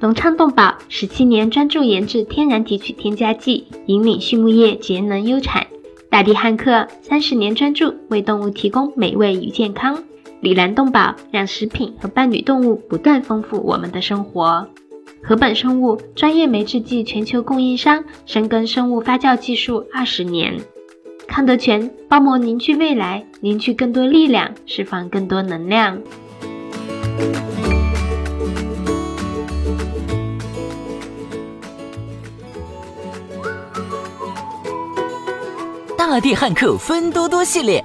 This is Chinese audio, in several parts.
隆昌动宝十七年专注研制天然提取添加剂，引领畜牧业节能优产。大地汉克三十年专注为动物提供美味与健康。里兰动宝让食品和伴侣动物不断丰富我们的生活。禾本生物专业酶制剂全球供应商，深耕生物发酵技术二十年。康德全包膜凝聚未来，凝聚更多力量，释放更多能量。大地汉克芬多多系列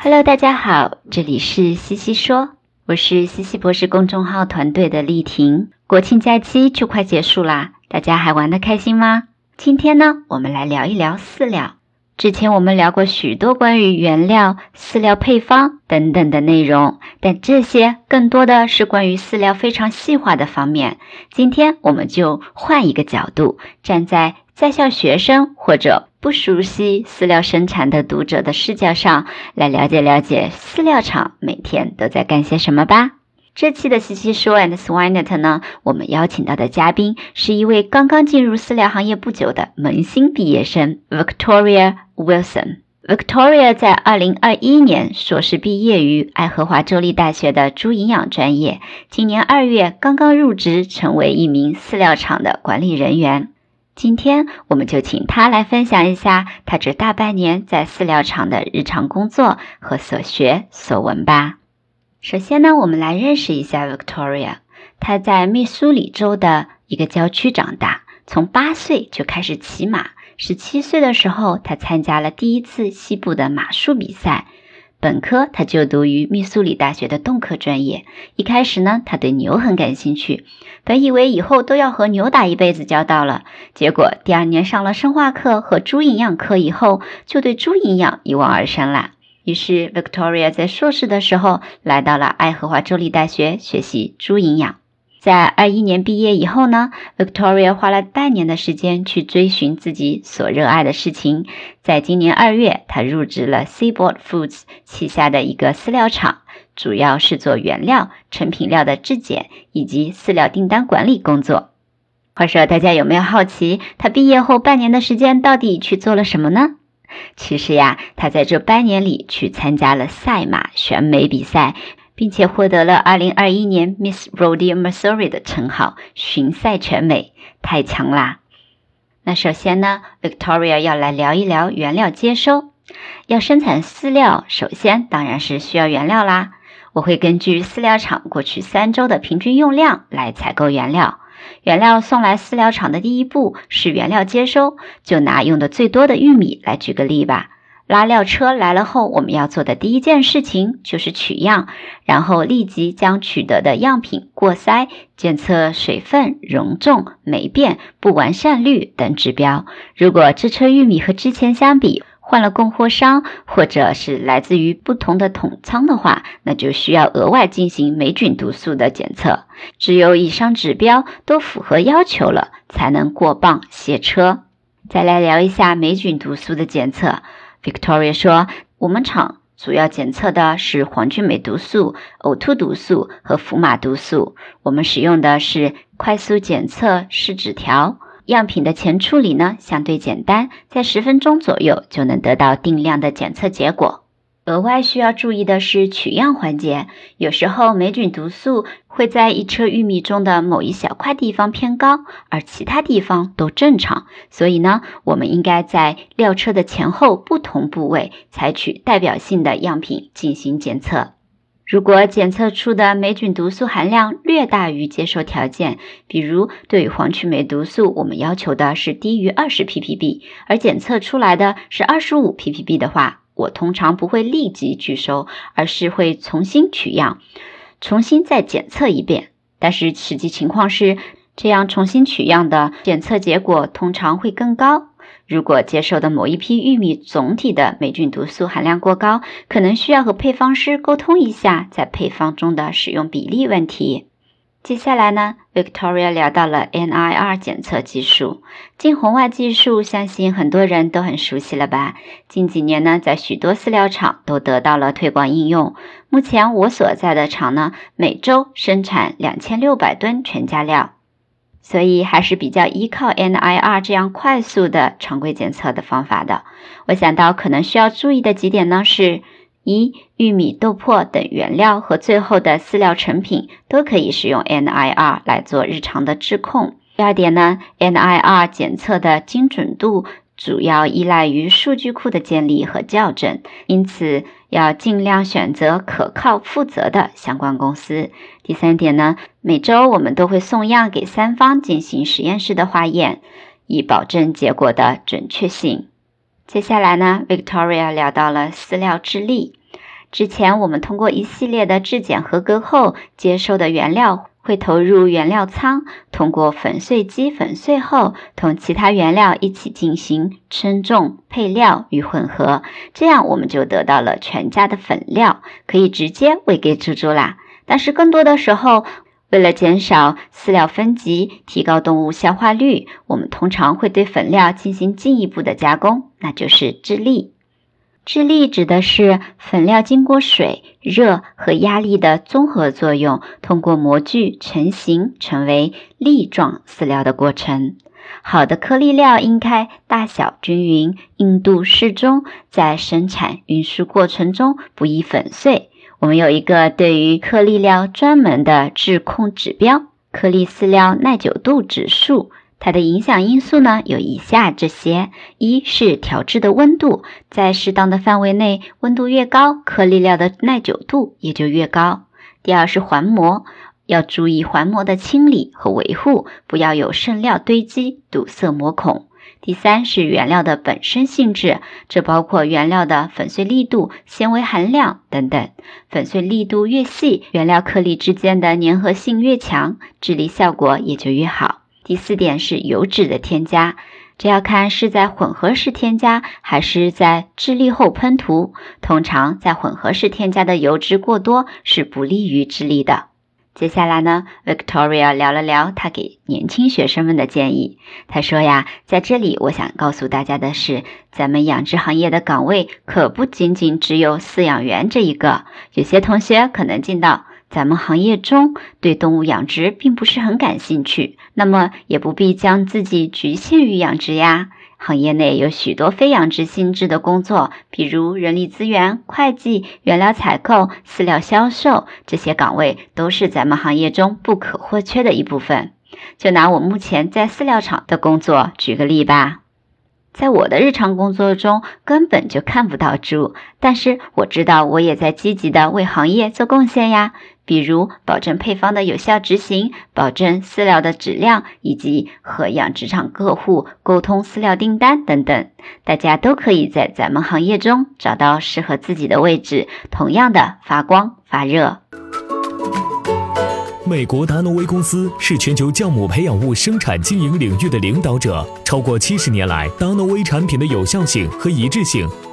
Hello，大家好，这里是西西说，我是西西博士公众号团队的丽婷。国庆假期就快结束啦，大家还玩得开心吗？今天呢，我们来聊一聊饲料。之前我们聊过许多关于原料、饲料配方等等的内容，但这些更多的是关于饲料非常细化的方面。今天我们就换一个角度，站在在校学生或者不熟悉饲料生产的读者的视角上来了解了解饲料厂每天都在干些什么吧。这期的西西说 and Swinet 呢，我们邀请到的嘉宾是一位刚刚进入饲料行业不久的萌新毕业生 Victoria Wilson。Victoria 在二零二一年硕士毕业于爱荷华州立大学的猪营养专业，今年二月刚刚入职，成为一名饲料厂的管理人员。今天我们就请他来分享一下他这大半年在饲料厂的日常工作和所学所闻吧。首先呢，我们来认识一下 Victoria。她在密苏里州的一个郊区长大，从八岁就开始骑马。十七岁的时候，她参加了第一次西部的马术比赛。本科他就读于密苏里大学的动科专业。一开始呢，他对牛很感兴趣，本以为以后都要和牛打一辈子交道了。结果第二年上了生化课和猪营养课以后，就对猪营养一往而深啦。于是，Victoria 在硕士的时候来到了爱荷华州立大学学习猪营养。在二一年毕业以后呢，Victoria 花了半年的时间去追寻自己所热爱的事情。在今年二月，她入职了 Seaboard Foods 旗下的一个饲料厂，主要是做原料、成品料的质检以及饲料订单管理工作。话说，大家有没有好奇，他毕业后半年的时间到底去做了什么呢？其实呀，他在这半年里去参加了赛马选美比赛，并且获得了2021年 Miss Rodeo Missouri 的称号，巡赛全美，太强啦！那首先呢，Victoria 要来聊一聊原料接收。要生产饲料，首先当然是需要原料啦。我会根据饲料厂过去三周的平均用量来采购原料。原料送来饲料厂的第一步是原料接收，就拿用的最多的玉米来举个例吧。拉料车来了后，我们要做的第一件事情就是取样，然后立即将取得的样品过筛，检测水分、容重、霉变、不完善率等指标。如果这车玉米和之前相比，换了供货商，或者是来自于不同的桶仓的话，那就需要额外进行霉菌毒素的检测。只有以上指标都符合要求了，才能过磅卸车。再来聊一下霉菌毒素的检测。Victoria 说，我们厂主要检测的是黄曲霉毒素、呕吐毒素和福马毒素。我们使用的是快速检测试纸条。样品的前处理呢相对简单，在十分钟左右就能得到定量的检测结果。额外需要注意的是取样环节，有时候霉菌毒素会在一车玉米中的某一小块地方偏高，而其他地方都正常。所以呢，我们应该在料车的前后不同部位采取代表性的样品进行检测。如果检测出的霉菌毒素含量略大于接受条件，比如对于黄曲霉毒素，我们要求的是低于二十 ppb，而检测出来的是二十五 ppb 的话，我通常不会立即拒收，而是会重新取样，重新再检测一遍。但是实际情况是，这样重新取样的检测结果通常会更高。如果接受的某一批玉米总体的霉菌毒素含量过高，可能需要和配方师沟通一下在配方中的使用比例问题。接下来呢，Victoria 聊到了 NIR 检测技术，近红外技术，相信很多人都很熟悉了吧？近几年呢，在许多饲料厂都得到了推广应用。目前我所在的厂呢，每周生产两千六百吨全加料，所以还是比较依靠 NIR 这样快速的常规检测的方法的。我想到可能需要注意的几点呢是。一、玉米、豆粕等原料和最后的饲料成品都可以使用 NIR 来做日常的质控。第二点呢，NIR 检测的精准度主要依赖于数据库的建立和校正，因此要尽量选择可靠、负责的相关公司。第三点呢，每周我们都会送样给三方进行实验室的化验，以保证结果的准确性。接下来呢，Victoria 聊到了饲料质粒。之前我们通过一系列的质检合格后，接收的原料会投入原料仓，通过粉碎机粉碎后，同其他原料一起进行称重、配料与混合，这样我们就得到了全家的粉料，可以直接喂给猪猪啦。但是更多的时候，为了减少饲料分级，提高动物消化率，我们通常会对粉料进行进一步的加工，那就是质粒。质粒指的是粉料经过水、热和压力的综合作用，通过模具成型成为粒状饲料的过程。好的颗粒料应该大小均匀、硬度适中，在生产运输过程中不易粉碎。我们有一个对于颗粒料专门的质控指标——颗粒饲料耐久度指数。它的影响因素呢，有以下这些：一是调制的温度，在适当的范围内，温度越高，颗粒料的耐久度也就越高；第二是环膜，要注意环膜的清理和维护，不要有剩料堆积堵塞膜孔；第三是原料的本身性质，这包括原料的粉碎力度、纤维含量等等。粉碎力度越细，原料颗粒之间的粘合性越强，治理效果也就越好。第四点是油脂的添加，这要看是在混合式添加还是在制粒后喷涂。通常在混合式添加的油脂过多是不利于制粒的。接下来呢，Victoria 聊了聊她给年轻学生们的建议。她说呀，在这里我想告诉大家的是，咱们养殖行业的岗位可不仅仅只有饲养员这一个。有些同学可能进到咱们行业中对动物养殖并不是很感兴趣，那么也不必将自己局限于养殖呀。行业内有许多非养殖性质的工作，比如人力资源、会计、原料采购、饲料销售，这些岗位都是咱们行业中不可或缺的一部分。就拿我目前在饲料厂的工作举个例吧。在我的日常工作中，根本就看不到猪，但是我知道我也在积极的为行业做贡献呀。比如保证配方的有效执行，保证饲料的质量，以及和养殖场客户沟通饲料订单等等。大家都可以在咱们行业中找到适合自己的位置，同样的发光发热。美国达诺威公司是全球酵母培养物生产经营领域的领导者。超过七十年来，达诺威产品的有效性和一致性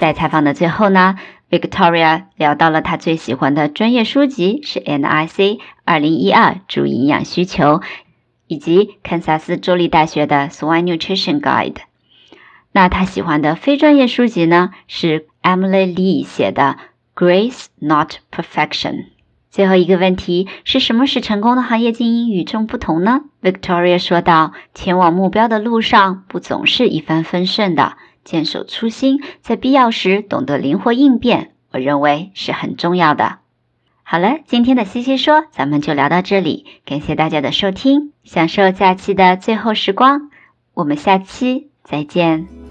在采访的最后呢 Victoria 聊到了她最喜欢的专业书籍是 NIC 二零一二主营养需求，以及堪萨斯州立大学的 Swine Nutrition Guide。那她喜欢的非专业书籍呢？是 Emily Lee 写的 Grace Not Perfection。最后一个问题是什么使成功的行业精英与众不同呢？Victoria 说道：“前往目标的路上不总是一帆风顺的。”坚守初心，在必要时懂得灵活应变，我认为是很重要的。好了，今天的西西说，咱们就聊到这里，感谢大家的收听，享受假期的最后时光，我们下期再见。